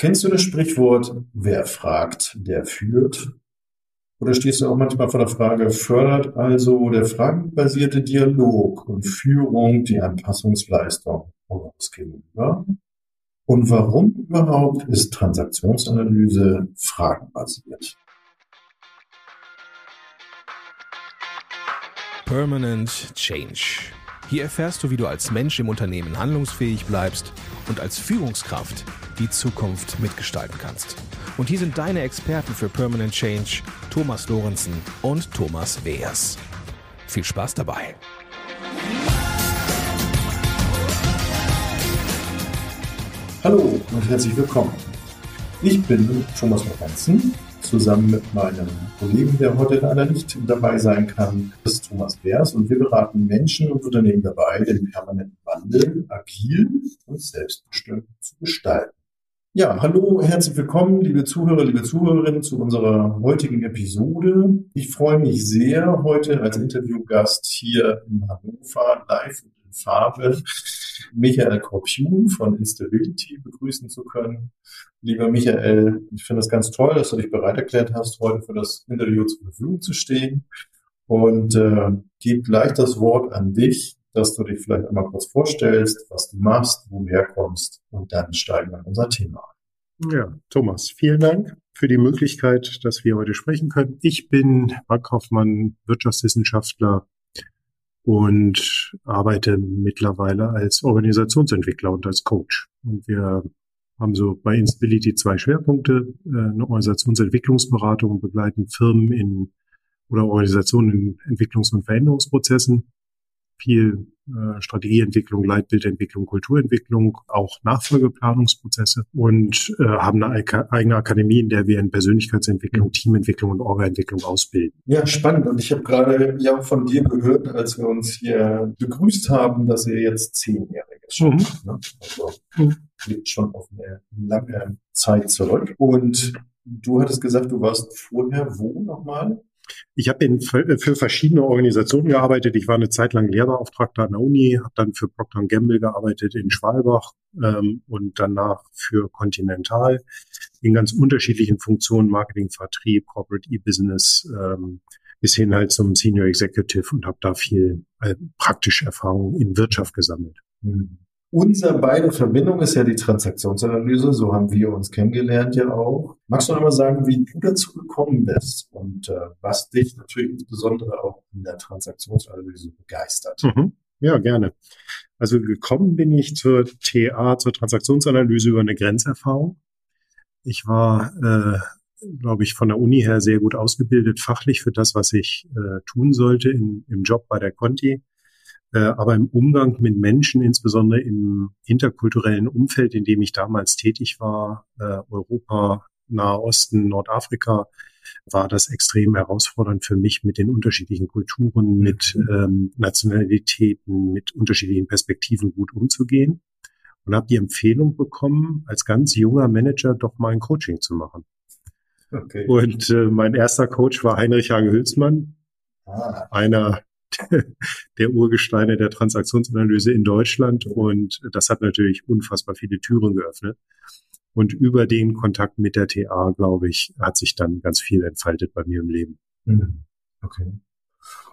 Kennst du das Sprichwort, wer fragt, der führt? Oder stehst du auch manchmal vor der Frage, fördert also der fragenbasierte Dialog und Führung die Anpassungsleistung unseres Gegenüber? Und warum überhaupt ist Transaktionsanalyse fragenbasiert? Permanent Change. Hier erfährst du, wie du als Mensch im Unternehmen handlungsfähig bleibst und als Führungskraft die Zukunft mitgestalten kannst. Und hier sind deine Experten für Permanent Change, Thomas Lorenzen und Thomas Weers. Viel Spaß dabei! Hallo und herzlich willkommen. Ich bin Thomas Lorenzen, zusammen mit meinem Kollegen, der heute leider nicht dabei sein kann, ist Thomas Beers und wir beraten Menschen und Unternehmen dabei, den permanenten Wandel agil und selbstbestimmt zu gestalten. Ja, hallo, herzlich willkommen, liebe Zuhörer, liebe Zuhörerinnen, zu unserer heutigen Episode. Ich freue mich sehr, heute als Interviewgast hier in Hannover live und in Farbe Michael Korpun von Instability begrüßen zu können. Lieber Michael, ich finde es ganz toll, dass du dich bereit erklärt hast, heute für das Interview zur Verfügung zu stehen. Und äh, gebe gleich das Wort an dich, dass du dich vielleicht einmal kurz vorstellst, was du machst, wo du herkommst und dann steigen wir in unser Thema ein. Ja, Thomas, vielen Dank für die Möglichkeit, dass wir heute sprechen können. Ich bin Bankkaufmann, Wirtschaftswissenschaftler und arbeite mittlerweile als Organisationsentwickler und als Coach. Und wir haben so bei Instability zwei Schwerpunkte, äh, eine Organisationsentwicklungsberatung, begleiten Firmen in oder Organisationen in Entwicklungs- und Veränderungsprozessen viel äh, Strategieentwicklung, Leitbildentwicklung, Kulturentwicklung, auch Nachfolgeplanungsprozesse und äh, haben eine eigene Akademie, in der wir in Persönlichkeitsentwicklung, mhm. Teamentwicklung und Orgaentwicklung ausbilden. Ja, spannend. Und ich habe gerade ja von dir gehört, als wir uns hier begrüßt haben, dass ihr jetzt zehnjähriges schon mhm. ne? Also mhm. liegt schon auf eine lange Zeit zurück. Und du hattest gesagt, du warst vorher wo nochmal? Ich habe für verschiedene Organisationen gearbeitet. Ich war eine Zeit lang Lehrbeauftragter an der Uni, habe dann für Procter Gamble gearbeitet in Schwalbach ähm, und danach für Continental in ganz unterschiedlichen Funktionen, Marketing, Vertrieb, Corporate E-Business, ähm, bis hin halt zum Senior Executive und habe da viel äh, praktische Erfahrung in Wirtschaft gesammelt. Mhm. Unser beide Verbindung ist ja die Transaktionsanalyse, so haben wir uns kennengelernt ja auch. Magst du einmal sagen, wie du dazu gekommen bist und äh, was dich natürlich insbesondere auch in der Transaktionsanalyse begeistert? Mhm. Ja, gerne. Also gekommen bin ich zur TA, zur Transaktionsanalyse über eine Grenzerfahrung. Ich war, äh, glaube ich, von der Uni her sehr gut ausgebildet, fachlich für das, was ich äh, tun sollte in, im Job bei der Conti aber im Umgang mit Menschen, insbesondere im interkulturellen Umfeld, in dem ich damals tätig war, äh, Europa, Nahe Osten, Nordafrika, war das extrem herausfordernd für mich, mit den unterschiedlichen Kulturen, mit mhm. ähm, Nationalitäten, mit unterschiedlichen Perspektiven gut umzugehen. Und habe die Empfehlung bekommen, als ganz junger Manager doch mal ein Coaching zu machen. Okay. Und äh, mein erster Coach war Heinrich Hage Hülsmann, ah. einer der Urgesteine der Transaktionsanalyse in Deutschland. Und das hat natürlich unfassbar viele Türen geöffnet. Und über den Kontakt mit der TA, glaube ich, hat sich dann ganz viel entfaltet bei mir im Leben. Mhm. Okay.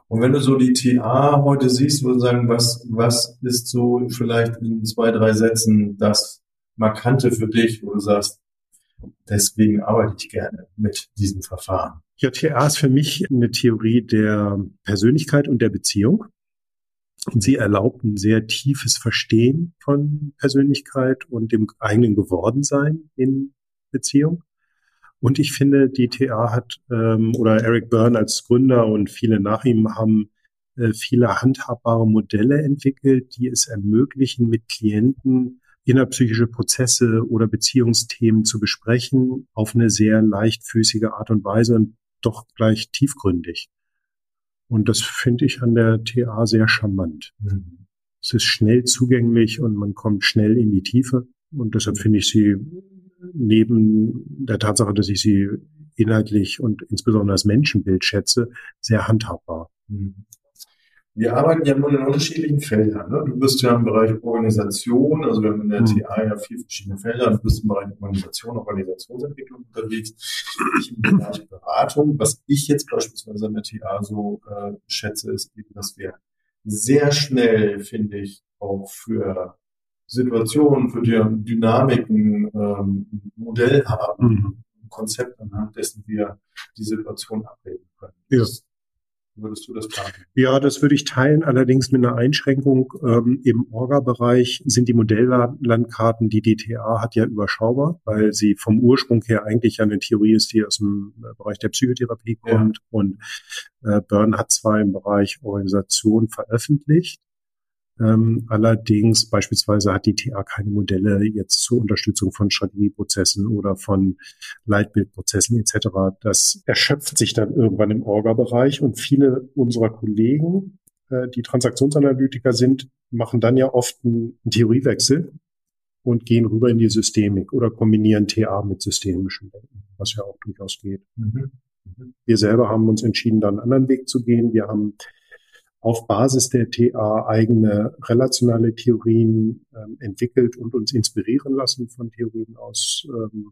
Und wenn du so die TA heute siehst, würde sagen, was, was ist so vielleicht in zwei, drei Sätzen das Markante für dich, wo du sagst, deswegen arbeite ich gerne mit diesem Verfahren? JTA ist für mich eine Theorie der Persönlichkeit und der Beziehung. Und sie erlaubt ein sehr tiefes Verstehen von Persönlichkeit und dem eigenen Gewordensein in Beziehung. Und ich finde, die TA hat, ähm, oder Eric Byrne als Gründer und viele nach ihm haben äh, viele handhabbare Modelle entwickelt, die es ermöglichen, mit Klienten innerpsychische Prozesse oder Beziehungsthemen zu besprechen auf eine sehr leichtfüßige Art und Weise und doch gleich tiefgründig. Und das finde ich an der TA sehr charmant. Mhm. Es ist schnell zugänglich und man kommt schnell in die Tiefe. Und deshalb finde ich sie neben der Tatsache, dass ich sie inhaltlich und insbesondere das Menschenbild schätze, sehr handhabbar. Mhm. Wir arbeiten ja nun in unterschiedlichen Feldern. Ne? Du bist ja im Bereich Organisation, also wir haben in der mhm. TA ja vier verschiedene Felder. Du bist im Bereich Organisation, Organisationsentwicklung unterwegs. Ich im Bereich Beratung. Was ich jetzt beispielsweise in der TA so äh, schätze, ist eben, dass wir sehr schnell, finde ich, auch für Situationen, für die Dynamiken ähm, Modell haben, mhm. ein Konzept anhand dessen wir die Situation abreden können. Ja. Würdest du das teilen? Ja, das würde ich teilen, allerdings mit einer Einschränkung. Ähm, Im Orga-Bereich sind die Modelllandkarten, die DTA hat, ja überschaubar, weil sie vom Ursprung her eigentlich eine Theorie ist, die aus dem äh, Bereich der Psychotherapie kommt. Ja. Und äh, Byrne hat zwar im Bereich Organisation veröffentlicht, ähm, allerdings beispielsweise hat die TA keine Modelle jetzt zur Unterstützung von Strategieprozessen oder von Leitbildprozessen etc. Das erschöpft sich dann irgendwann im Orga-Bereich und viele unserer Kollegen, äh, die Transaktionsanalytiker sind, machen dann ja oft einen Theoriewechsel und gehen rüber in die Systemik oder kombinieren TA mit systemischen Denken, was ja auch durchaus geht. Mhm. Mhm. Wir selber haben uns entschieden, da einen anderen Weg zu gehen. Wir haben auf Basis der TA eigene relationale Theorien ähm, entwickelt und uns inspirieren lassen von Theorien aus ähm,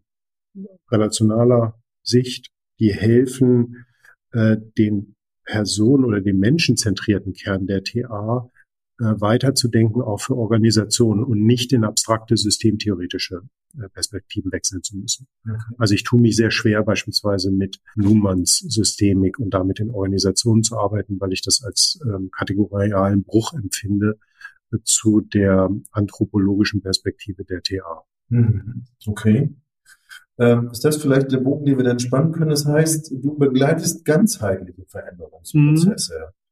relationaler Sicht, die helfen, äh, den Personen oder den menschenzentrierten Kern der TA weiterzudenken, auch für Organisationen und nicht in abstrakte systemtheoretische äh, Perspektiven wechseln zu müssen. Okay. Also ich tue mich sehr schwer, beispielsweise mit Luhmanns Systemik und damit in Organisationen zu arbeiten, weil ich das als ähm, kategorialen Bruch empfinde äh, zu der anthropologischen Perspektive der TA. Mhm. Okay. Ähm, ist das vielleicht der Bogen, den wir dann spannen können? Das heißt, du begleitest ganzheitliche Veränderungsprozesse. Mhm.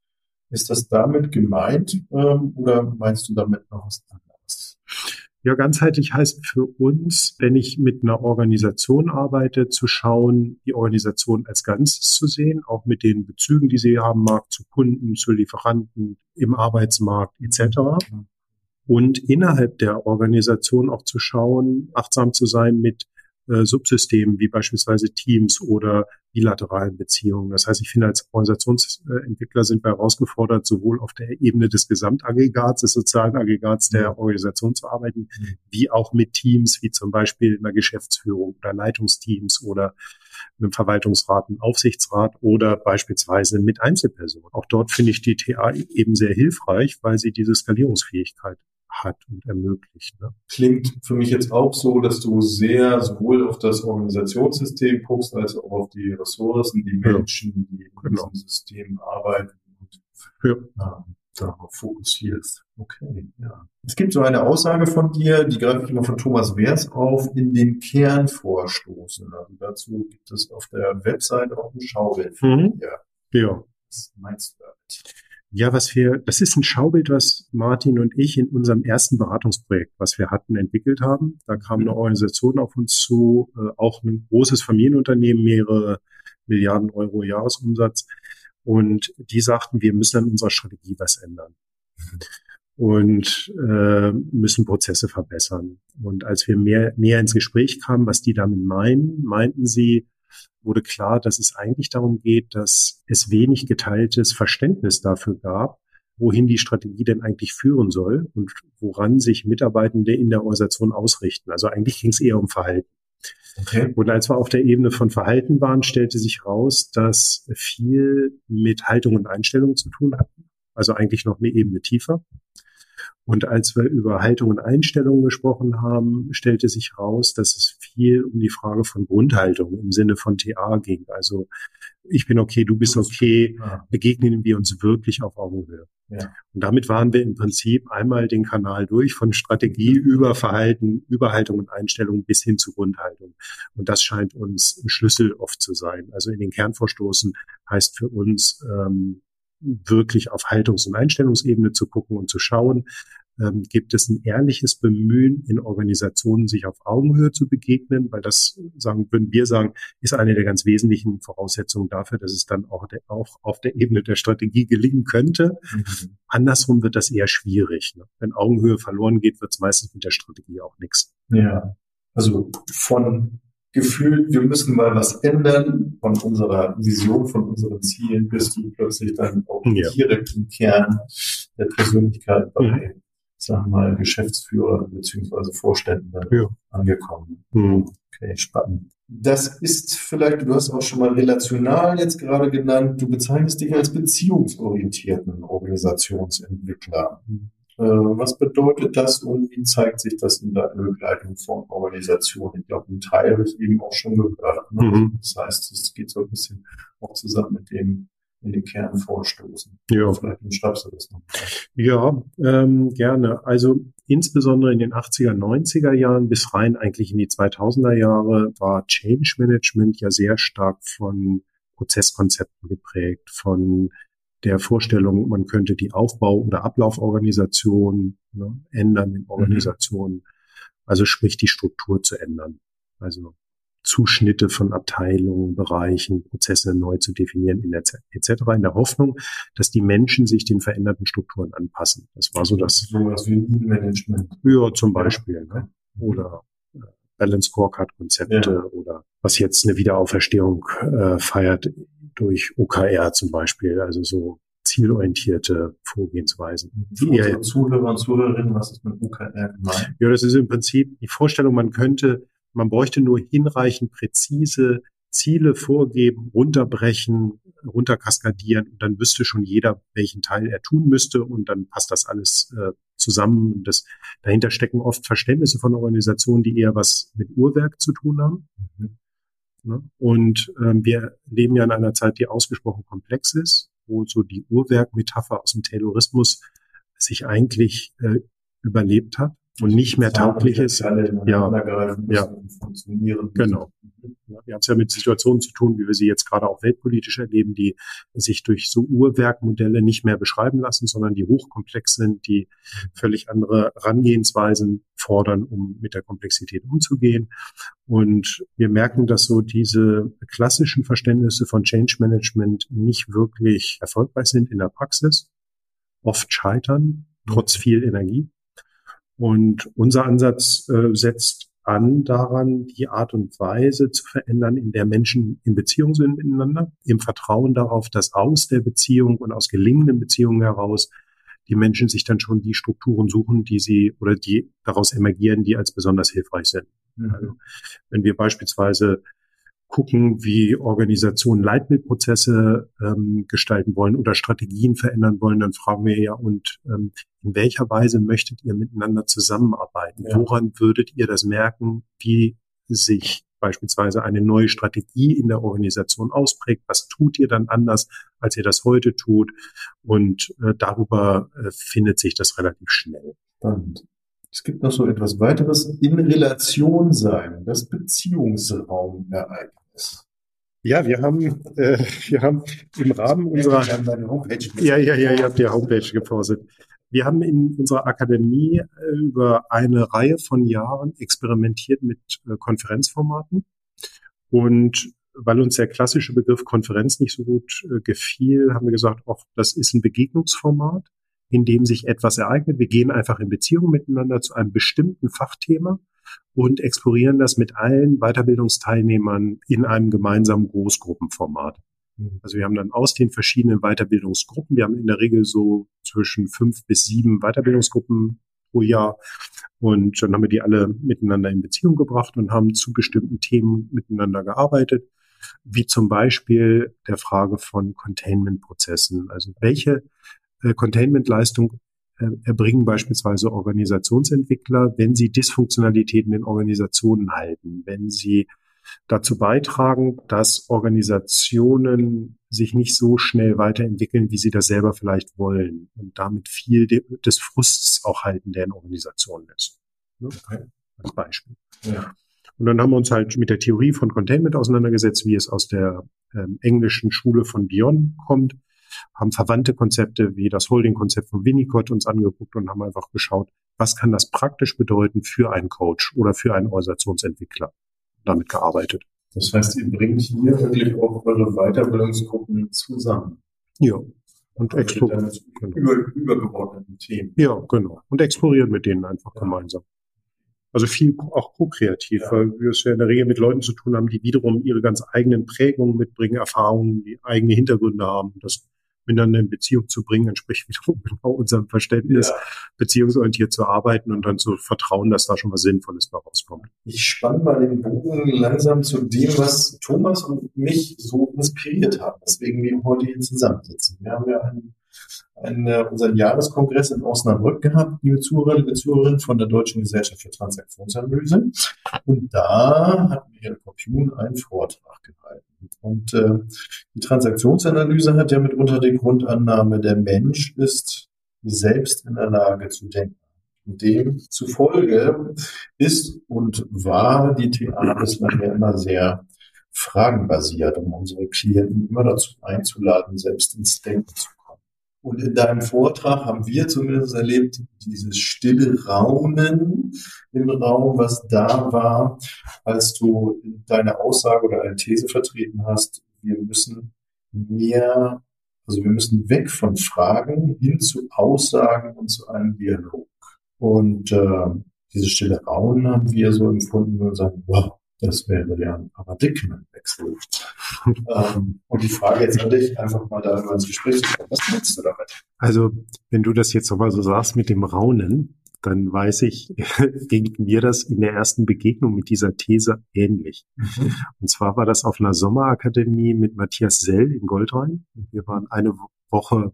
Ist das damit gemeint ähm, oder meinst du damit noch was anderes? Ja, ganzheitlich heißt für uns, wenn ich mit einer Organisation arbeite, zu schauen, die Organisation als Ganzes zu sehen, auch mit den Bezügen, die sie haben mag, zu Kunden, zu Lieferanten, im Arbeitsmarkt etc. Und innerhalb der Organisation auch zu schauen, achtsam zu sein mit äh, Subsystemen wie beispielsweise Teams oder bilateralen Beziehungen. Das heißt, ich finde, als Organisationsentwickler sind wir herausgefordert, sowohl auf der Ebene des Gesamtaggregats, des sozialen Aggregats der. Organisation zu arbeiten, mhm. wie auch mit Teams, wie zum Beispiel in der Geschäftsführung oder Leitungsteams oder einem Verwaltungsrat, einem Aufsichtsrat oder beispielsweise mit Einzelpersonen. Auch dort finde ich die TA eben sehr hilfreich, weil sie diese Skalierungsfähigkeit hat und ermöglicht. Ne? Klingt für mich jetzt auch so, dass du sehr sowohl auf das Organisationssystem guckst, als auch auf die Ressourcen, die Menschen, die in genau. diesem System arbeiten und ja. ähm, darauf fokussierst. Okay, ja. Es gibt so eine Aussage von dir, die greife ich immer von Thomas Wers auf, in den Kern vorstoßen. Also dazu gibt es auf der Website auch ein Schaubild. Mhm. Ja. ja. Was meinst du damit? Ja, was wir, das ist ein Schaubild, was Martin und ich in unserem ersten Beratungsprojekt, was wir hatten, entwickelt haben. Da kam eine Organisation auf uns zu, äh, auch ein großes Familienunternehmen, mehrere Milliarden Euro Jahresumsatz. Und die sagten, wir müssen an unserer Strategie was ändern. Und äh, müssen Prozesse verbessern. Und als wir mehr, mehr ins Gespräch kamen, was die damit meinen, meinten sie, wurde klar, dass es eigentlich darum geht, dass es wenig geteiltes Verständnis dafür gab, wohin die Strategie denn eigentlich führen soll und woran sich Mitarbeitende in der Organisation ausrichten. Also eigentlich ging es eher um Verhalten. Okay. Und als wir auf der Ebene von Verhalten waren, stellte sich raus, dass viel mit Haltung und Einstellung zu tun hatten. Also eigentlich noch eine Ebene tiefer. Und als wir über Haltung und Einstellung gesprochen haben, stellte sich raus, dass es viel um die Frage von Grundhaltung im Sinne von TA ging. Also ich bin okay, du bist okay, begegnen wir uns wirklich auf Augenhöhe. Ja. Und damit waren wir im Prinzip einmal den Kanal durch von Strategie über Verhalten, über Haltung und Einstellung bis hin zu Grundhaltung. Und das scheint uns ein Schlüssel oft zu sein. Also in den Kernvorstoßen heißt für uns, ähm, wirklich auf Haltungs- und Einstellungsebene zu gucken und zu schauen, ähm, gibt es ein ehrliches Bemühen in Organisationen, sich auf Augenhöhe zu begegnen, weil das, sagen, würden wir sagen, ist eine der ganz wesentlichen Voraussetzungen dafür, dass es dann auch, der, auch auf der Ebene der Strategie gelingen könnte. Mhm. Andersrum wird das eher schwierig. Ne? Wenn Augenhöhe verloren geht, wird es meistens mit der Strategie auch nichts. Ja, also von gefühlt, wir müssen mal was ändern von unserer Vision, von unseren Zielen, bist du plötzlich dann auch ja. direkt im Kern der Persönlichkeit bei, mhm. sagen wir mal, Geschäftsführer beziehungsweise Vorständen ja. angekommen. Mhm. Okay, spannend. Das ist vielleicht, du hast auch schon mal relational jetzt gerade genannt, du bezeichnest dich als beziehungsorientierten Organisationsentwickler. Äh, was bedeutet das und wie zeigt sich das in der Begleitung von Organisationen? Ich glaube, ein Teil habe ich eben auch schon gehört. Ne? Mhm. Das heißt, es geht so ein bisschen auch zusammen mit dem in den Kern vorstoßen. Ja. Vielleicht schreibst du das noch. Ja, ähm, gerne. Also insbesondere in den 80er, 90er Jahren bis rein eigentlich in die 2000er Jahre war Change Management ja sehr stark von Prozesskonzepten geprägt, von der Vorstellung, man könnte die Aufbau- oder Ablauforganisation ne, ändern in Organisationen. Mhm. Also sprich die Struktur zu ändern. Also Zuschnitte von Abteilungen, Bereichen, Prozesse neu zu definieren in der etc. in der Hoffnung, dass die Menschen sich den veränderten Strukturen anpassen. Das war so das. So was wie Lean Management. Ja, zum Beispiel. Ja. Ne? Oder äh, Balance Scorecard Konzepte ja. oder was jetzt eine Wiederauferstehung äh, feiert, durch OKR zum Beispiel, also so zielorientierte Vorgehensweisen. Für unsere Zuhörer und Zuhörerinnen, was ist mit OKR gemeint? Ja, das ist im Prinzip die Vorstellung, man könnte, man bräuchte nur hinreichend präzise Ziele vorgeben, runterbrechen, runterkaskadieren und dann wüsste schon jeder, welchen Teil er tun müsste und dann passt das alles äh, zusammen. Und das, dahinter stecken oft Verständnisse von Organisationen, die eher was mit Uhrwerk zu tun haben. Mhm. Ne? Und ähm, wir leben ja in einer Zeit, die ausgesprochen komplex ist, wo so die Uhrwerk-Metapher aus dem Taylorismus sich eigentlich äh, überlebt hat und nicht mehr tauglich ist. Ja, ja, funktionieren. Genau. Wir haben es ja mit Situationen zu tun, wie wir sie jetzt gerade auch weltpolitisch erleben, die sich durch so Uhrwerkmodelle nicht mehr beschreiben lassen, sondern die hochkomplex sind, die völlig andere Herangehensweisen fordern, um mit der Komplexität umzugehen. Und wir merken, dass so diese klassischen Verständnisse von Change Management nicht wirklich erfolgreich sind in der Praxis, oft scheitern, trotz viel Energie. Und unser Ansatz äh, setzt an daran, die Art und Weise zu verändern, in der Menschen in Beziehung sind miteinander, im Vertrauen darauf, dass aus der Beziehung und aus gelingenden Beziehungen heraus die Menschen sich dann schon die Strukturen suchen, die sie oder die daraus emergieren, die als besonders hilfreich sind. Mhm. Also, wenn wir beispielsweise gucken, wie Organisationen Leitbildprozesse ähm, gestalten wollen oder Strategien verändern wollen, dann fragen wir ja, und ähm, in welcher Weise möchtet ihr miteinander zusammenarbeiten? Ja. Woran würdet ihr das merken, wie sich beispielsweise eine neue Strategie in der Organisation ausprägt? Was tut ihr dann anders, als ihr das heute tut? Und äh, darüber äh, findet sich das relativ schnell. Spannend. Es gibt noch so etwas weiteres in Relation sein, das Beziehungsraumereignis. Ja, wir haben, äh, wir haben im Rahmen unserer, ja, ja, ja, ihr habt die Homepage gepostet. Wir haben in unserer Akademie äh, über eine Reihe von Jahren experimentiert mit äh, Konferenzformaten. Und weil uns der klassische Begriff Konferenz nicht so gut äh, gefiel, haben wir gesagt, auch das ist ein Begegnungsformat, in dem sich etwas ereignet. Wir gehen einfach in Beziehung miteinander zu einem bestimmten Fachthema und explorieren das mit allen Weiterbildungsteilnehmern in einem gemeinsamen Großgruppenformat. Mhm. Also wir haben dann aus den verschiedenen Weiterbildungsgruppen, wir haben in der Regel so zwischen fünf bis sieben Weiterbildungsgruppen pro Jahr und dann haben wir die alle miteinander in Beziehung gebracht und haben zu bestimmten Themen miteinander gearbeitet, wie zum Beispiel der Frage von Containment-Prozessen. Also welche äh, Containment-Leistung äh, erbringen beispielsweise Organisationsentwickler, wenn sie Dysfunktionalitäten in Organisationen halten, wenn sie dazu beitragen, dass Organisationen sich nicht so schnell weiterentwickeln, wie sie das selber vielleicht wollen und damit viel des Frusts auch halten, der in Organisationen ist. Ne? Als Beispiel. Ja. Und dann haben wir uns halt mit der Theorie von Containment auseinandergesetzt, wie es aus der ähm, englischen Schule von Bion kommt, haben verwandte Konzepte wie das Holding-Konzept von Winnicott uns angeguckt und haben einfach geschaut, was kann das praktisch bedeuten für einen Coach oder für einen Organisationsentwickler damit gearbeitet. Das heißt, ihr bringt hier wirklich auch eure Weiterbildungsgruppen zusammen. Ja. Und exploriert. Genau. Über, übergeordneten Themen. Ja, genau. Und exploriert mit denen einfach ja. gemeinsam. Also viel auch ko-kreativ, ja. weil wir es ja in der Regel mit Leuten zu tun haben, die wiederum ihre ganz eigenen Prägungen mitbringen, Erfahrungen, die eigene Hintergründe haben. Das miteinander in Beziehung zu bringen, entspricht wiederum genau unserem Verständnis, ja. beziehungsorientiert zu arbeiten und dann zu vertrauen, dass da schon was Sinnvolles bei rauskommt. Ich spanne mal den Bogen langsam zu dem, was Thomas und mich so inspiriert hat, weswegen wir heute hier zusammensitzen. Wir haben ja einen einen, äh, unseren Jahreskongress in Osnabrück gehabt, liebe Zuhörerinnen und Zuhörer von der Deutschen Gesellschaft für Transaktionsanalyse. Und da hat Michael Kopjun einen Vortrag gehalten. Und äh, die Transaktionsanalyse hat ja mitunter die Grundannahme, der Mensch ist selbst in der Lage zu denken. Demzufolge ist und war die TA bislang ja immer sehr fragenbasiert, um unsere Klienten immer dazu einzuladen, selbst ins Denken zu kommen. Und in deinem Vortrag haben wir zumindest erlebt, dieses stille Raunen im Raum, was da war, als du deine Aussage oder eine These vertreten hast, wir müssen mehr, also wir müssen weg von Fragen hin zu Aussagen und zu einem Dialog. Und äh, dieses stille Raunen haben wir so empfunden und sagen, wow, das wäre ja ein Paradigmenwechsel. ähm, und die Frage jetzt an dich, einfach mal da ins Gespräch zu kommen. Was meinst du damit? Also, wenn du das jetzt nochmal so sagst mit dem Raunen, dann weiß ich, ging mir das in der ersten Begegnung mit dieser These ähnlich. Mhm. Und zwar war das auf einer Sommerakademie mit Matthias Sell in Goldrhein. Wir waren eine Woche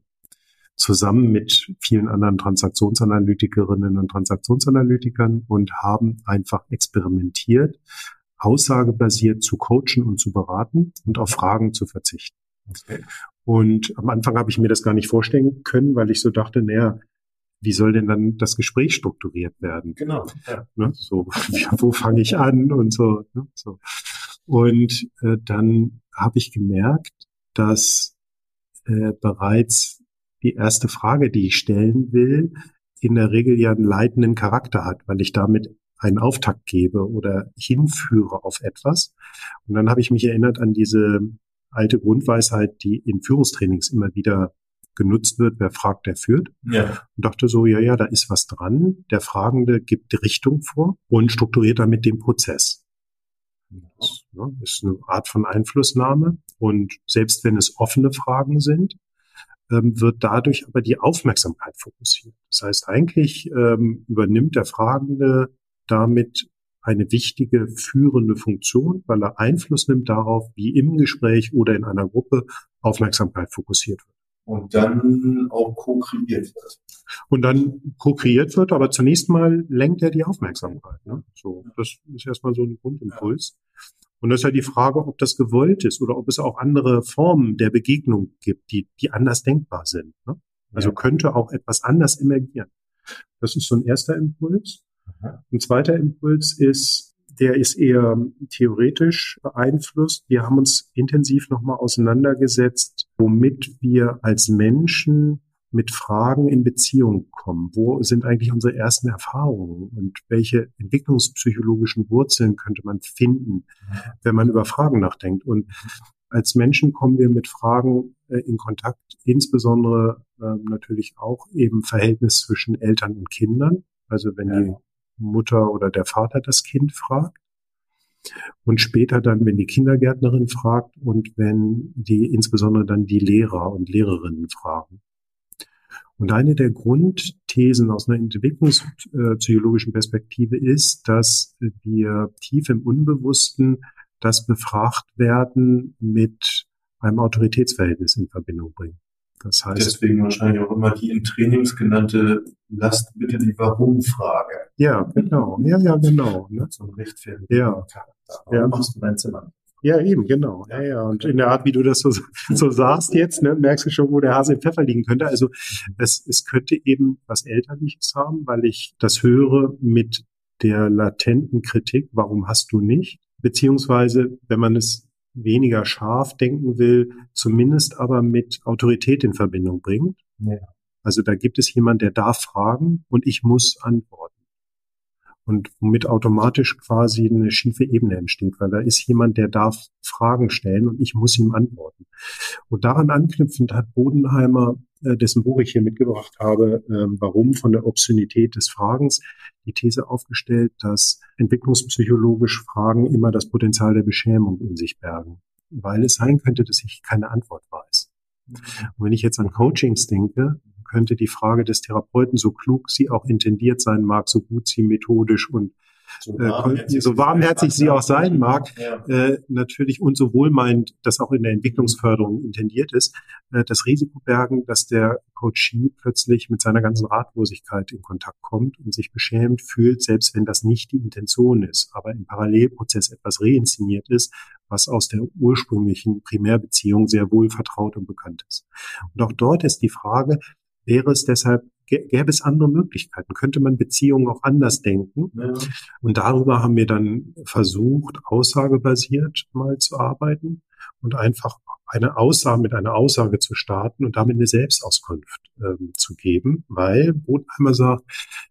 zusammen mit vielen anderen Transaktionsanalytikerinnen und Transaktionsanalytikern und haben einfach experimentiert, aussagebasiert zu coachen und zu beraten und auf Fragen zu verzichten. Okay. Und am Anfang habe ich mir das gar nicht vorstellen können, weil ich so dachte, naja, wie soll denn dann das Gespräch strukturiert werden? Genau. Ja. Ne, so, wo fange ich an und so. Ne, so. Und äh, dann habe ich gemerkt, dass äh, bereits die erste Frage, die ich stellen will, in der Regel ja einen leitenden Charakter hat, weil ich damit einen Auftakt gebe oder hinführe auf etwas. Und dann habe ich mich erinnert an diese alte Grundweisheit, die in Führungstrainings immer wieder genutzt wird, wer fragt, der führt. Ja. Und dachte so, ja, ja, da ist was dran. Der Fragende gibt die Richtung vor und strukturiert damit den Prozess. Das ne, ist eine Art von Einflussnahme. Und selbst wenn es offene Fragen sind, ähm, wird dadurch aber die Aufmerksamkeit fokussiert. Das heißt, eigentlich ähm, übernimmt der Fragende damit eine wichtige führende Funktion, weil er Einfluss nimmt darauf, wie im Gespräch oder in einer Gruppe Aufmerksamkeit fokussiert wird. Und dann auch ko-kreiert wird. Und dann ko-kreiert wird, aber zunächst mal lenkt er die Aufmerksamkeit. Ne? So, das ist erstmal so ein Grundimpuls. Und das ist ja die Frage, ob das gewollt ist oder ob es auch andere Formen der Begegnung gibt, die, die anders denkbar sind. Ne? Also ja. könnte auch etwas anders emergieren. Das ist so ein erster Impuls. Ein zweiter Impuls ist, der ist eher theoretisch beeinflusst. Wir haben uns intensiv nochmal auseinandergesetzt, womit wir als Menschen mit Fragen in Beziehung kommen. Wo sind eigentlich unsere ersten Erfahrungen und welche entwicklungspsychologischen Wurzeln könnte man finden, wenn man über Fragen nachdenkt? Und als Menschen kommen wir mit Fragen äh, in Kontakt, insbesondere äh, natürlich auch eben Verhältnis zwischen Eltern und Kindern. Also wenn ja. die Mutter oder der Vater das Kind fragt. Und später dann, wenn die Kindergärtnerin fragt und wenn die insbesondere dann die Lehrer und Lehrerinnen fragen. Und eine der Grundthesen aus einer entwicklungspsychologischen Perspektive ist, dass wir tief im Unbewussten das befragt werden mit einem Autoritätsverhältnis in Verbindung bringen. Das heißt. Deswegen wahrscheinlich auch immer die in Trainings genannte Lasst bitte die Warum-Frage. Ja, genau. Ja, ja, genau. Ne? So ein Rechtfertigen. Ja. Warum ja. machst du dein Zimmer? Ja, eben, genau. Ja, ja. Und in der Art, wie du das so, so sagst jetzt, ne, merkst du schon, wo der Hase im Pfeffer liegen könnte. Also es, es könnte eben was Elterliches haben, weil ich das höre mit der latenten Kritik, warum hast du nicht? Beziehungsweise, wenn man es weniger scharf denken will, zumindest aber mit Autorität in Verbindung bringt. Ja. Also da gibt es jemand, der darf fragen und ich muss antworten. Und womit automatisch quasi eine schiefe Ebene entsteht, weil da ist jemand, der darf Fragen stellen und ich muss ihm antworten. Und daran anknüpfend hat Bodenheimer dessen Buch ich hier mitgebracht habe, ähm, warum von der Obszönität des Fragens, die These aufgestellt, dass entwicklungspsychologisch Fragen immer das Potenzial der Beschämung in sich bergen, weil es sein könnte, dass ich keine Antwort weiß. Und wenn ich jetzt an Coachings denke, könnte die Frage des Therapeuten, so klug sie auch intendiert sein mag, so gut sie methodisch und so äh, warmherzig, so warmherzig sie auch sein mag, ja. äh, natürlich und so wohlmeint, das auch in der Entwicklungsförderung intendiert ist, äh, das Risiko bergen, dass der Coachee plötzlich mit seiner ganzen Ratlosigkeit in Kontakt kommt und sich beschämt fühlt, selbst wenn das nicht die Intention ist, aber im Parallelprozess etwas reinszeniert ist, was aus der ursprünglichen Primärbeziehung sehr wohl vertraut und bekannt ist. Und auch dort ist die Frage, wäre es deshalb gäbe es andere Möglichkeiten? Könnte man Beziehungen auch anders denken? Ja. Und darüber haben wir dann versucht, aussagebasiert mal zu arbeiten und einfach eine Aussage mit einer Aussage zu starten und damit eine Selbstauskunft ähm, zu geben, weil Bodenheimer sagt,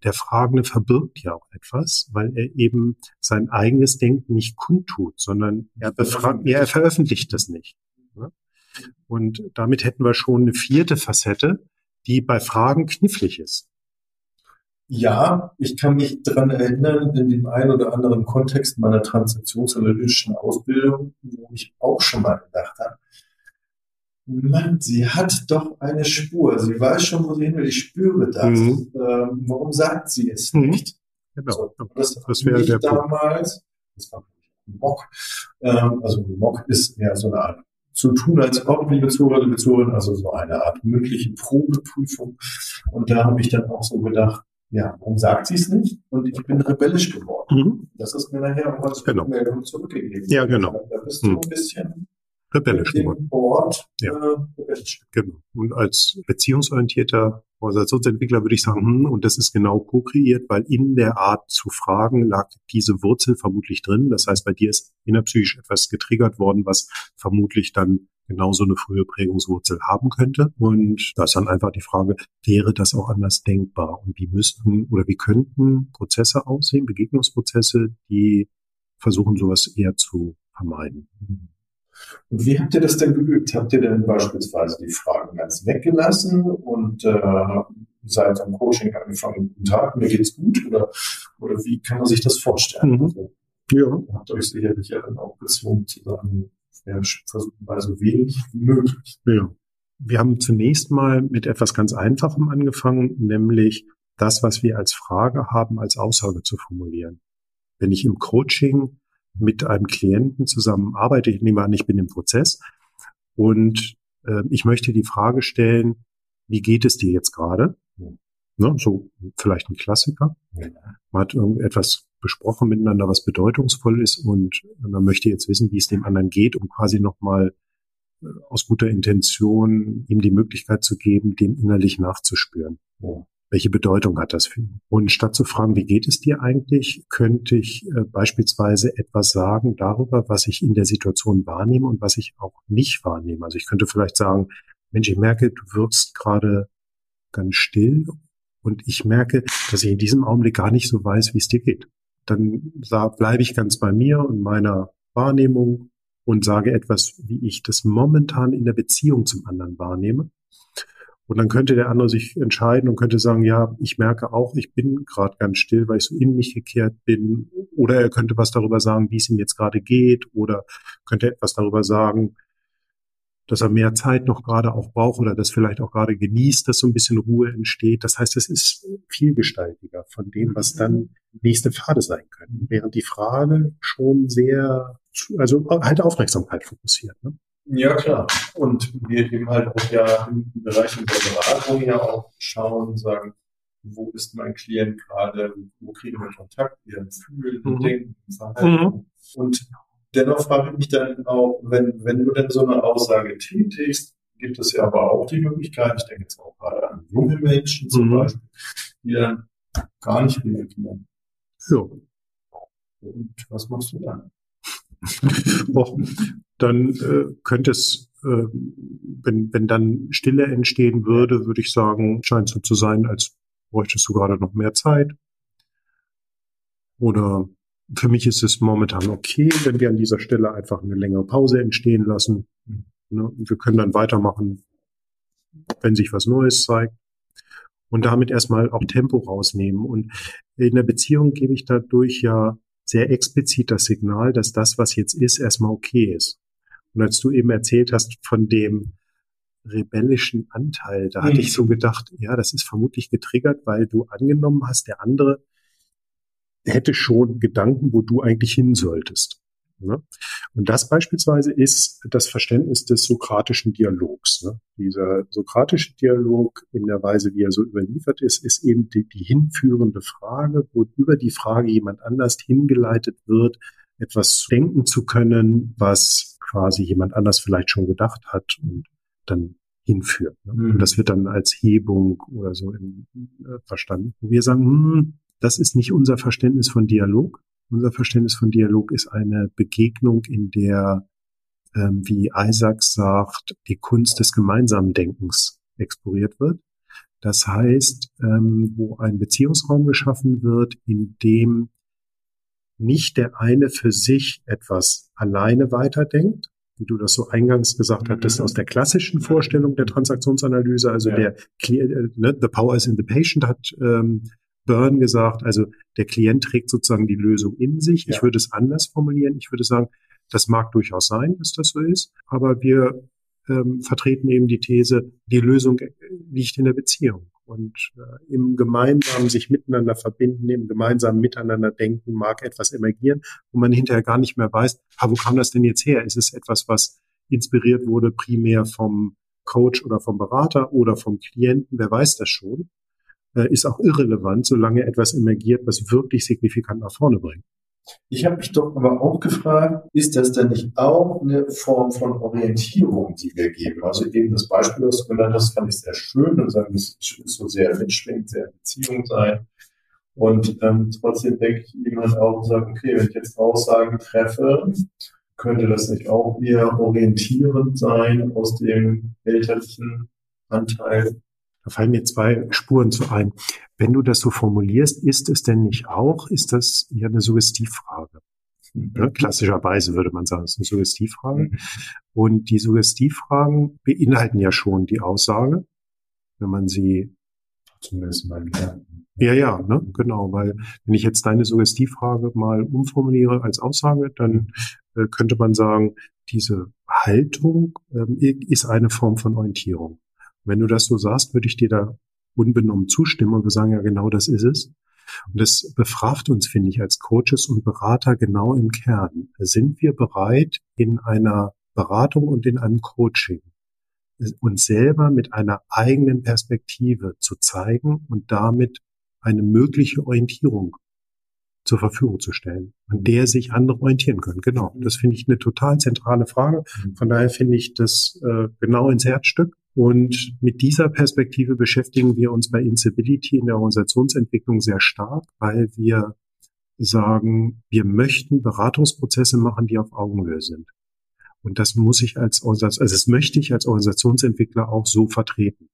der Fragende verbirgt ja auch etwas, weil er eben sein eigenes Denken nicht kundtut, sondern er befragt, ja, er veröffentlicht das nicht. Ne? Und damit hätten wir schon eine vierte Facette, die bei Fragen knifflig ist. Ja, ich kann mich daran erinnern, in dem einen oder anderen Kontext meiner transaktionsanalytischen Ausbildung, wo ich auch schon mal gedacht habe, Mann, sie hat doch eine Spur. Sie weiß schon, wo sie hin will. Ich spüre das. Mhm. Ähm, warum sagt sie es mhm. nicht? Genau. So, das, das wäre der damals, das war Mock. Ähm, also Mock ist ja so eine Art zu tun, als ob, liebe Zuhörer, liebe Zuhörer, also so eine Art mündliche Probeprüfung. Und da habe ich dann auch so gedacht, ja, warum sagt sie es nicht? Und ich bin rebellisch geworden. Mhm. Das ist mir nachher auch als genau. Rückmeldung zurückgegeben. Ja, genau. Da bist du mhm. ein bisschen rebellisch geworden. Ort, ja. Äh, rebellisch. Genau. Und als beziehungsorientierter Organisationsentwickler würde ich sagen, hm, und das ist genau co-kreiert, weil in der Art zu fragen lag diese Wurzel vermutlich drin. Das heißt, bei dir ist innerpsychisch etwas getriggert worden, was vermutlich dann genauso eine frühe Prägungswurzel haben könnte. Und da ist dann einfach die Frage, wäre das auch anders denkbar? Und wie müssten oder wie könnten Prozesse aussehen, Begegnungsprozesse, die versuchen, sowas eher zu vermeiden? Und wie habt ihr das denn geübt? Habt ihr denn beispielsweise die Fragen ganz weggelassen und äh, seid am Coaching angefangen, guten Tag, mir geht's gut? Oder, oder wie kann man sich das vorstellen? Mhm. Also, ja. Habt euch sicherlich ja dann auch gezwungen zu sagen, ja, versuchen mal so wenig wie möglich. Ja. Wir haben zunächst mal mit etwas ganz Einfachem angefangen, nämlich das, was wir als Frage haben, als Aussage zu formulieren. Wenn ich im Coaching mit einem Klienten zusammen arbeite, ich nehme an, ich bin im Prozess und äh, ich möchte die Frage stellen, wie geht es dir jetzt gerade? Ne, so vielleicht ein Klassiker. Man hat irgendetwas besprochen miteinander, was bedeutungsvoll ist und man möchte jetzt wissen, wie es dem anderen geht, um quasi nochmal äh, aus guter Intention ihm die Möglichkeit zu geben, dem innerlich nachzuspüren. Ja welche Bedeutung hat das für ihn? Und statt zu fragen, wie geht es dir eigentlich, könnte ich äh, beispielsweise etwas sagen darüber, was ich in der Situation wahrnehme und was ich auch nicht wahrnehme. Also ich könnte vielleicht sagen, Mensch, ich merke, du wirkst gerade ganz still und ich merke, dass ich in diesem Augenblick gar nicht so weiß, wie es dir geht. Dann bleibe ich ganz bei mir und meiner Wahrnehmung und sage etwas, wie ich das momentan in der Beziehung zum anderen wahrnehme. Und dann könnte der andere sich entscheiden und könnte sagen, ja, ich merke auch, ich bin gerade ganz still, weil ich so in mich gekehrt bin. Oder er könnte was darüber sagen, wie es ihm jetzt gerade geht. Oder könnte etwas darüber sagen, dass er mehr Zeit noch gerade auch braucht oder das vielleicht auch gerade genießt, dass so ein bisschen Ruhe entsteht. Das heißt, es ist vielgestaltiger von dem, was dann nächste Pfade sein können. Während die Frage schon sehr, also halt Aufmerksamkeit fokussiert. Ne? Ja, klar. Und wir eben halt auch ja im Bereich der Beratung ja auch schauen, sagen, wo ist mein Klient gerade, wo kriegen wir Kontakt, wie er fühlt, mhm. denken, verhalten. Mhm. Und dennoch frage ich mich dann auch, wenn, wenn du denn so eine Aussage tätigst, gibt es ja aber auch die Möglichkeit, ich denke jetzt auch gerade an junge Menschen zum mhm. Beispiel, die dann gar nicht reagieren. So. Und was machst du dann? dann äh, könnte es, äh, wenn, wenn dann Stille entstehen würde, würde ich sagen, scheint so zu sein, als bräuchtest du gerade noch mehr Zeit. Oder für mich ist es momentan okay, wenn wir an dieser Stelle einfach eine längere Pause entstehen lassen. Ne? Wir können dann weitermachen, wenn sich was Neues zeigt. Und damit erstmal auch Tempo rausnehmen. Und in der Beziehung gebe ich dadurch ja sehr explizit das Signal, dass das, was jetzt ist, erstmal okay ist. Und als du eben erzählt hast von dem rebellischen Anteil, da mhm. hatte ich so gedacht, ja, das ist vermutlich getriggert, weil du angenommen hast, der andere hätte schon Gedanken, wo du eigentlich hin solltest. Ne? Und das beispielsweise ist das Verständnis des sokratischen Dialogs. Ne? Dieser sokratische Dialog in der Weise, wie er so überliefert ist, ist eben die, die hinführende Frage, wo über die Frage jemand anders hingeleitet wird, etwas denken zu können, was quasi jemand anders vielleicht schon gedacht hat und dann hinführt. Ne? Mhm. Und das wird dann als Hebung oder so in, äh, verstanden. Wo wir sagen, hm, das ist nicht unser Verständnis von Dialog. Unser Verständnis von Dialog ist eine Begegnung, in der, ähm, wie Isaac sagt, die Kunst des gemeinsamen Denkens exploriert wird. Das heißt, ähm, wo ein Beziehungsraum geschaffen wird, in dem nicht der eine für sich etwas alleine weiterdenkt, wie du das so eingangs gesagt hattest, aus der klassischen Vorstellung der Transaktionsanalyse, also ja. der äh, ne, The Power is in the Patient hat ähm, Byrne gesagt, also der Klient trägt sozusagen die Lösung in sich. Ja. Ich würde es anders formulieren. Ich würde sagen, das mag durchaus sein, dass das so ist, aber wir ähm, vertreten eben die These, die Lösung liegt in der Beziehung. Und äh, im gemeinsamen sich miteinander verbinden, im gemeinsamen Miteinander denken mag etwas emergieren, wo man hinterher gar nicht mehr weiß, ah, wo kam das denn jetzt her? Ist es etwas, was inspiriert wurde primär vom Coach oder vom Berater oder vom Klienten? Wer weiß das schon? Äh, ist auch irrelevant, solange etwas emergiert, was wirklich signifikant nach vorne bringt. Ich habe mich doch aber auch gefragt, ist das denn nicht auch eine Form von Orientierung, die wir geben? Also eben das Beispiel, was du genannt hast, fand ich sehr schön und sagen, es ist so sehr mitschwingt, sehr Beziehung sein. Und ähm, trotzdem denke ich jemand auch und sagt, okay, wenn ich jetzt Aussagen treffe, könnte das nicht auch eher orientierend sein aus dem elterlichen Anteil da fallen mir zwei Spuren zu ein. Wenn du das so formulierst, ist es denn nicht auch, ist das ja eine Suggestivfrage? Mhm. Ne? Klassischerweise würde man sagen, es ist eine Suggestivfrage. Mhm. Und die Suggestivfragen beinhalten ja schon die Aussage, wenn man sie zumindest mal. Ja, ja, ne? genau, weil wenn ich jetzt deine Suggestivfrage mal umformuliere als Aussage, dann äh, könnte man sagen, diese Haltung äh, ist eine Form von Orientierung. Wenn du das so sagst, würde ich dir da unbenommen zustimmen und wir sagen, ja, genau das ist es. Und das befragt uns, finde ich, als Coaches und Berater genau im Kern. Sind wir bereit, in einer Beratung und in einem Coaching uns selber mit einer eigenen Perspektive zu zeigen und damit eine mögliche Orientierung zur Verfügung zu stellen, an der sich andere orientieren können. Genau, das finde ich eine total zentrale Frage. Von daher finde ich das äh, genau ins Herzstück. Und mit dieser Perspektive beschäftigen wir uns bei Incivility in der Organisationsentwicklung sehr stark, weil wir sagen, wir möchten Beratungsprozesse machen, die auf Augenhöhe sind. Und das muss ich als Organisation, also das möchte ich als Organisationsentwickler auch so vertreten.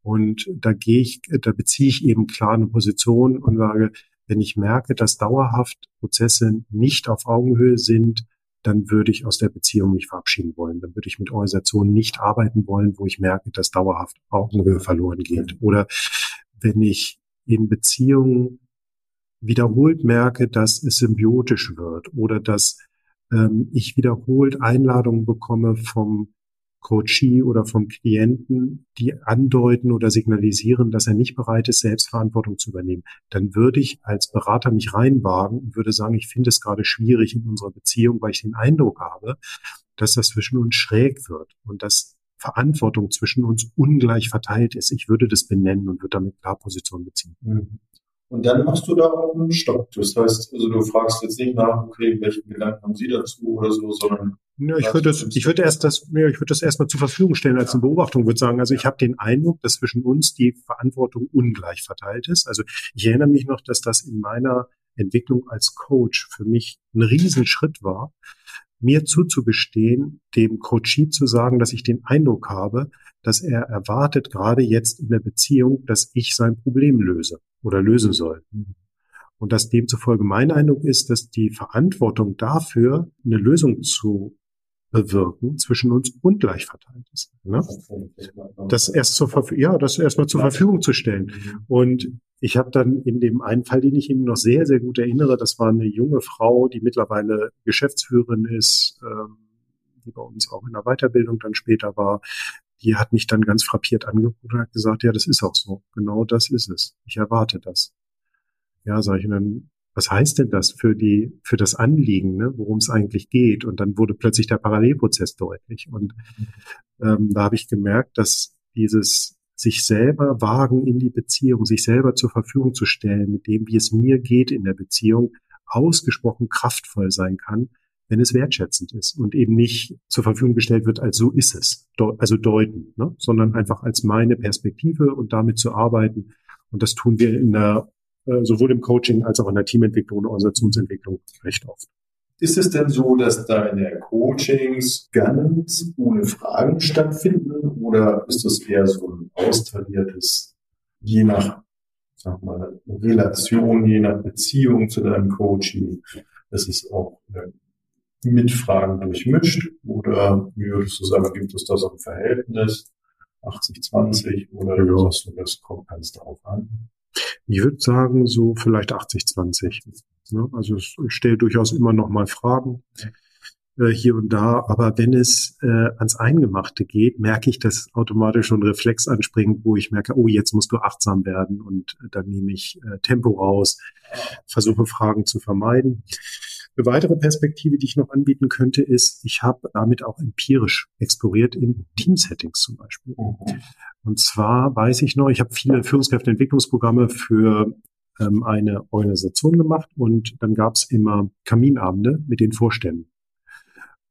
Und da gehe ich, da beziehe ich eben klar eine Position und sage, wenn ich merke, dass dauerhaft Prozesse nicht auf Augenhöhe sind, dann würde ich aus der Beziehung mich verabschieden wollen. Dann würde ich mit Organisationen nicht arbeiten wollen, wo ich merke, dass dauerhaft Augenhöhe verloren geht. Oder wenn ich in Beziehungen wiederholt merke, dass es symbiotisch wird oder dass ähm, ich wiederholt Einladungen bekomme vom Coachee oder vom Klienten, die andeuten oder signalisieren, dass er nicht bereit ist, Selbstverantwortung zu übernehmen, dann würde ich als Berater mich reinwagen und würde sagen, ich finde es gerade schwierig in unserer Beziehung, weil ich den Eindruck habe, dass das zwischen uns schräg wird und dass Verantwortung zwischen uns ungleich verteilt ist. Ich würde das benennen und würde damit klar Position beziehen. Mhm. Und dann machst du da auch einen Stopp. Das heißt, also du fragst jetzt nicht nach, okay, welche Gedanken haben Sie dazu oder so, sondern ja, ich würde das, ich würde erst das, ja, ich würde das erstmal zur Verfügung stellen als eine Beobachtung, würde sagen. Also ich habe den Eindruck, dass zwischen uns die Verantwortung ungleich verteilt ist. Also ich erinnere mich noch, dass das in meiner Entwicklung als Coach für mich ein Riesenschritt war, mir zuzugestehen, dem Coachie zu sagen, dass ich den Eindruck habe, dass er erwartet, gerade jetzt in der Beziehung, dass ich sein Problem löse oder lösen soll. Und dass demzufolge mein Eindruck ist, dass die Verantwortung dafür, eine Lösung zu bewirken zwischen uns ungleich verteilt ist. Ne? Das erst zur Verfügung, ja, das erstmal zur Verfügung zu stellen. Und ich habe dann in dem einen Fall, den ich Ihnen noch sehr, sehr gut erinnere, das war eine junge Frau, die mittlerweile Geschäftsführerin ist, ähm, die bei uns auch in der Weiterbildung dann später war, die hat mich dann ganz frappiert angeguckt und hat gesagt, ja, das ist auch so. Genau das ist es. Ich erwarte das. Ja, sage ich, und dann was heißt denn das für die, für das Anliegen, ne, worum es eigentlich geht? Und dann wurde plötzlich der Parallelprozess deutlich. Und ähm, da habe ich gemerkt, dass dieses sich selber wagen in die Beziehung, sich selber zur Verfügung zu stellen, mit dem, wie es mir geht in der Beziehung, ausgesprochen kraftvoll sein kann, wenn es wertschätzend ist und eben nicht zur Verfügung gestellt wird, als so ist es, also deuten, ne? sondern einfach als meine Perspektive und damit zu arbeiten. Und das tun wir in der äh, sowohl im Coaching als auch in der Teamentwicklung und Organisationsentwicklung recht oft. Ist es denn so, dass deine Coachings ganz ohne Fragen stattfinden oder ist das eher so ein austariertes, je nach sag mal, Relation, je nach Beziehung zu deinem Coaching, ist auch äh, mit Fragen durchmischt oder wie würdest du sagen, gibt es das auch im Verhältnis 80-20 oder ja. sagst du, das kommt ganz darauf an? Ich würde sagen, so vielleicht 80-20. Ne? Also ich stelle durchaus immer noch mal Fragen äh, hier und da, aber wenn es äh, ans Eingemachte geht, merke ich, dass automatisch schon ein Reflex anspringt, wo ich merke, oh, jetzt musst du achtsam werden und äh, dann nehme ich äh, Tempo raus, versuche Fragen zu vermeiden. Eine weitere Perspektive, die ich noch anbieten könnte, ist, ich habe damit auch empirisch exploriert in Teamsettings zum Beispiel. Mhm. Und zwar weiß ich noch, ich habe viele Führungskräfteentwicklungsprogramme für ähm, eine Organisation gemacht und dann gab es immer Kaminabende mit den Vorständen.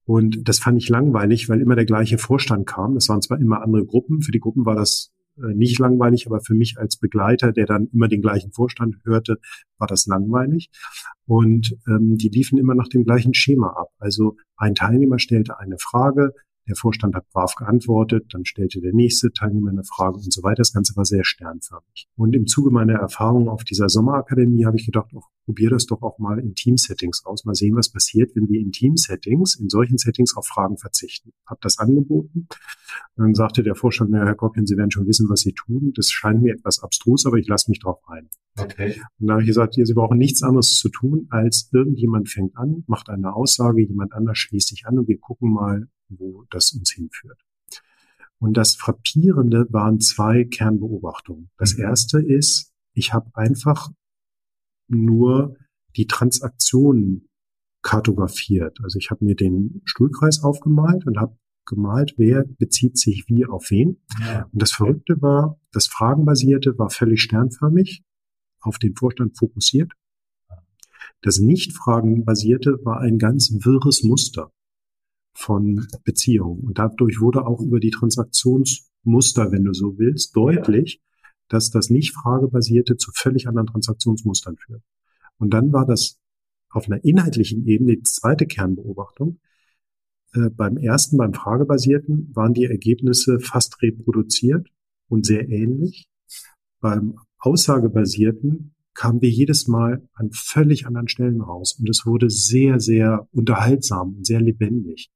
Und das fand ich langweilig, weil immer der gleiche Vorstand kam. Das waren zwar immer andere Gruppen. Für die Gruppen war das äh, nicht langweilig, aber für mich als Begleiter, der dann immer den gleichen Vorstand hörte, war das langweilig. Und ähm, die liefen immer nach dem gleichen Schema ab. Also ein Teilnehmer stellte eine Frage, der Vorstand hat brav geantwortet, dann stellte der nächste Teilnehmer eine Frage und so weiter. Das Ganze war sehr sternförmig. Und im Zuge meiner Erfahrung auf dieser Sommerakademie habe ich gedacht, oh, probier das doch auch mal in Teamsettings aus. Mal sehen, was passiert, wenn wir in Teamsettings, in solchen Settings auf Fragen verzichten. Hab das angeboten. Dann sagte der Vorstand, Herr Goppin, Sie werden schon wissen, was Sie tun. Das scheint mir etwas abstrus, aber ich lasse mich drauf ein. Okay. Und da habe ich gesagt, Sie brauchen nichts anderes zu tun, als irgendjemand fängt an, macht eine Aussage, jemand anders schließt sich an und wir gucken mal, wo das uns hinführt. Und das Frappierende waren zwei Kernbeobachtungen. Das mhm. erste ist, ich habe einfach nur die Transaktionen kartografiert. Also ich habe mir den Stuhlkreis aufgemalt und habe gemalt, wer bezieht sich wie auf wen. Ja. Und das Verrückte war, das Fragenbasierte war völlig sternförmig, auf den Vorstand fokussiert. Das Nicht-Fragenbasierte war ein ganz wirres Muster von Beziehungen. Und dadurch wurde auch über die Transaktionsmuster, wenn du so willst, deutlich, dass das nicht fragebasierte zu völlig anderen Transaktionsmustern führt. Und dann war das auf einer inhaltlichen Ebene die zweite Kernbeobachtung. Äh, beim ersten, beim fragebasierten, waren die Ergebnisse fast reproduziert und sehr ähnlich. Beim aussagebasierten kamen wir jedes Mal an völlig anderen Stellen raus und es wurde sehr, sehr unterhaltsam und sehr lebendig.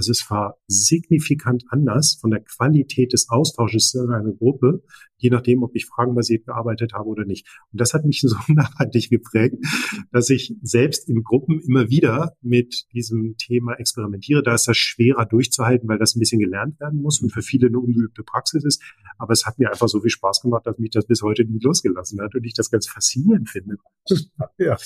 Also es war signifikant anders von der Qualität des Austausches in einer Gruppe, je nachdem, ob ich fragenbasiert gearbeitet habe oder nicht. Und das hat mich so nachhaltig geprägt, dass ich selbst in Gruppen immer wieder mit diesem Thema experimentiere. Da ist das schwerer durchzuhalten, weil das ein bisschen gelernt werden muss und für viele eine ungeübte Praxis ist. Aber es hat mir einfach so viel Spaß gemacht, dass mich das bis heute nie losgelassen hat und ich das ganz faszinierend finde. ja.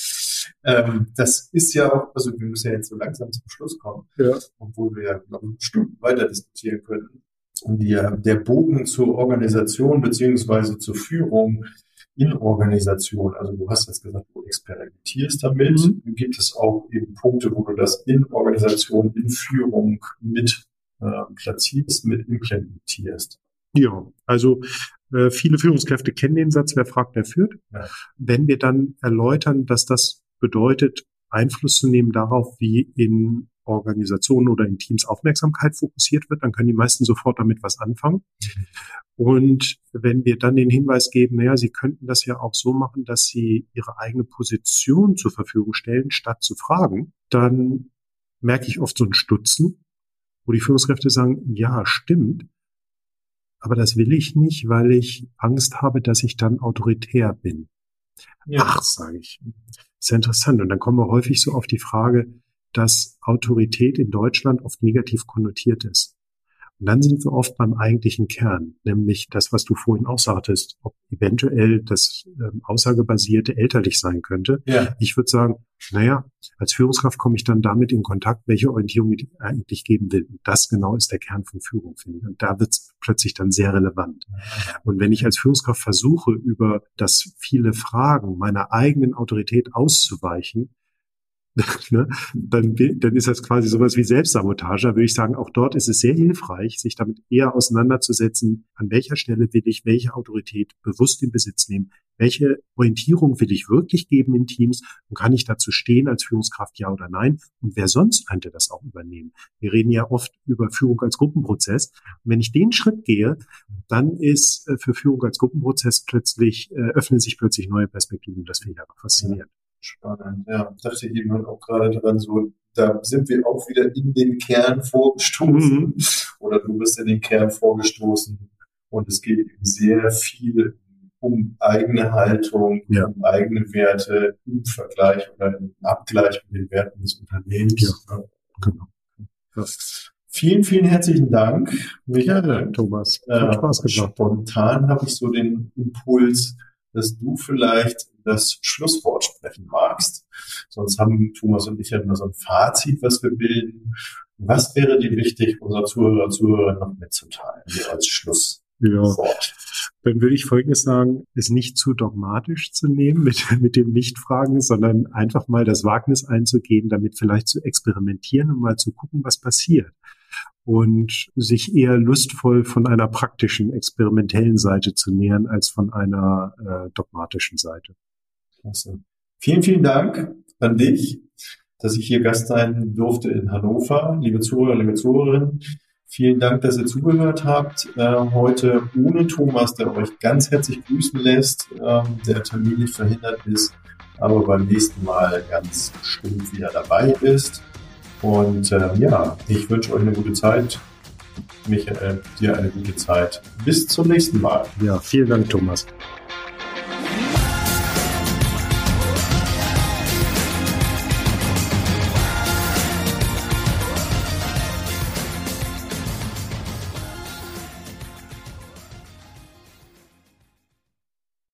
Ähm, das ist ja auch, also wir müssen ja jetzt so langsam zum Schluss kommen, ja. obwohl wir ja noch Stunden weiter diskutieren könnten. Und die, der Bogen zur Organisation beziehungsweise zur Führung in Organisation, also du hast jetzt gesagt, du experimentierst damit, mhm. gibt es auch eben Punkte, wo du das in Organisation, in Führung mit äh, platzierst, mit implementierst. Ja, also äh, viele Führungskräfte kennen den Satz, wer fragt, der führt. Ja. Wenn wir dann erläutern, dass das bedeutet, Einfluss zu nehmen darauf, wie in Organisationen oder in Teams Aufmerksamkeit fokussiert wird, dann können die meisten sofort damit was anfangen. Und wenn wir dann den Hinweis geben, naja, sie könnten das ja auch so machen, dass sie ihre eigene Position zur Verfügung stellen, statt zu fragen, dann merke ich oft so ein Stutzen wo die Führungskräfte sagen, ja, stimmt, aber das will ich nicht, weil ich Angst habe, dass ich dann autoritär bin. Ja. Ach, sage ich. Sehr interessant. Und dann kommen wir häufig so auf die Frage, dass Autorität in Deutschland oft negativ konnotiert ist. Und dann sind wir oft beim eigentlichen Kern, nämlich das, was du vorhin auch sagtest, ob eventuell das ähm, aussagebasierte elterlich sein könnte. Ja. Ich würde sagen, naja, als Führungskraft komme ich dann damit in Kontakt, welche Orientierung ich eigentlich geben will. Und das genau ist der Kern von Führung, finde ich. Und da wird es plötzlich dann sehr relevant. Und wenn ich als Führungskraft versuche, über das viele Fragen meiner eigenen Autorität auszuweichen, ne, dann, dann ist das quasi sowas wie Selbstsabotage. Da würde ich sagen, auch dort ist es sehr hilfreich, sich damit eher auseinanderzusetzen, an welcher Stelle will ich welche Autorität bewusst in Besitz nehmen, welche Orientierung will ich wirklich geben in Teams und kann ich dazu stehen als Führungskraft, ja oder nein? Und wer sonst könnte das auch übernehmen? Wir reden ja oft über Führung als Gruppenprozess. Und wenn ich den Schritt gehe, dann ist äh, für Führung als Gruppenprozess plötzlich, äh, öffnen sich plötzlich neue Perspektiven. Das finde ich einfach faszinierend. Spannend, ja. Dachte ich eben halt auch gerade dran, so, da sind wir auch wieder in den Kern vorgestoßen. Mhm. Oder du bist in den Kern vorgestoßen. Und es geht eben sehr viel um eigene Haltung, ja. um eigene Werte im Vergleich oder im Abgleich mit den Werten des Unternehmens. Ja, genau. Ja. Vielen, vielen herzlichen Dank, Michael. Ja, Thomas. Hat äh, Spaß gemacht. Spontan habe ich so den Impuls, dass du vielleicht das Schlusswort sprechen magst. Sonst haben Thomas und ich ja immer so ein Fazit, was wir bilden. Was wäre dir wichtig, unserer Zuhörer, Zuhörer noch mitzuteilen, als Schlusswort? Ja. Dann würde ich Folgendes sagen, es nicht zu dogmatisch zu nehmen mit, mit dem Nichtfragen, sondern einfach mal das Wagnis einzugehen, damit vielleicht zu experimentieren und mal zu gucken, was passiert und sich eher lustvoll von einer praktischen, experimentellen Seite zu nähern als von einer äh, dogmatischen Seite. Klasse. Vielen, vielen Dank an dich, dass ich hier Gast sein durfte in Hannover. Liebe Zuhörer, liebe Zuhörerinnen, vielen Dank, dass ihr zugehört habt. Äh, heute ohne Thomas, der euch ganz herzlich grüßen lässt, äh, der terminlich verhindert ist, aber beim nächsten Mal ganz bestimmt wieder dabei ist. Und äh, ja, ich wünsche euch eine gute Zeit. Michael, dir eine gute Zeit. Bis zum nächsten Mal. Ja, vielen Dank, Thomas.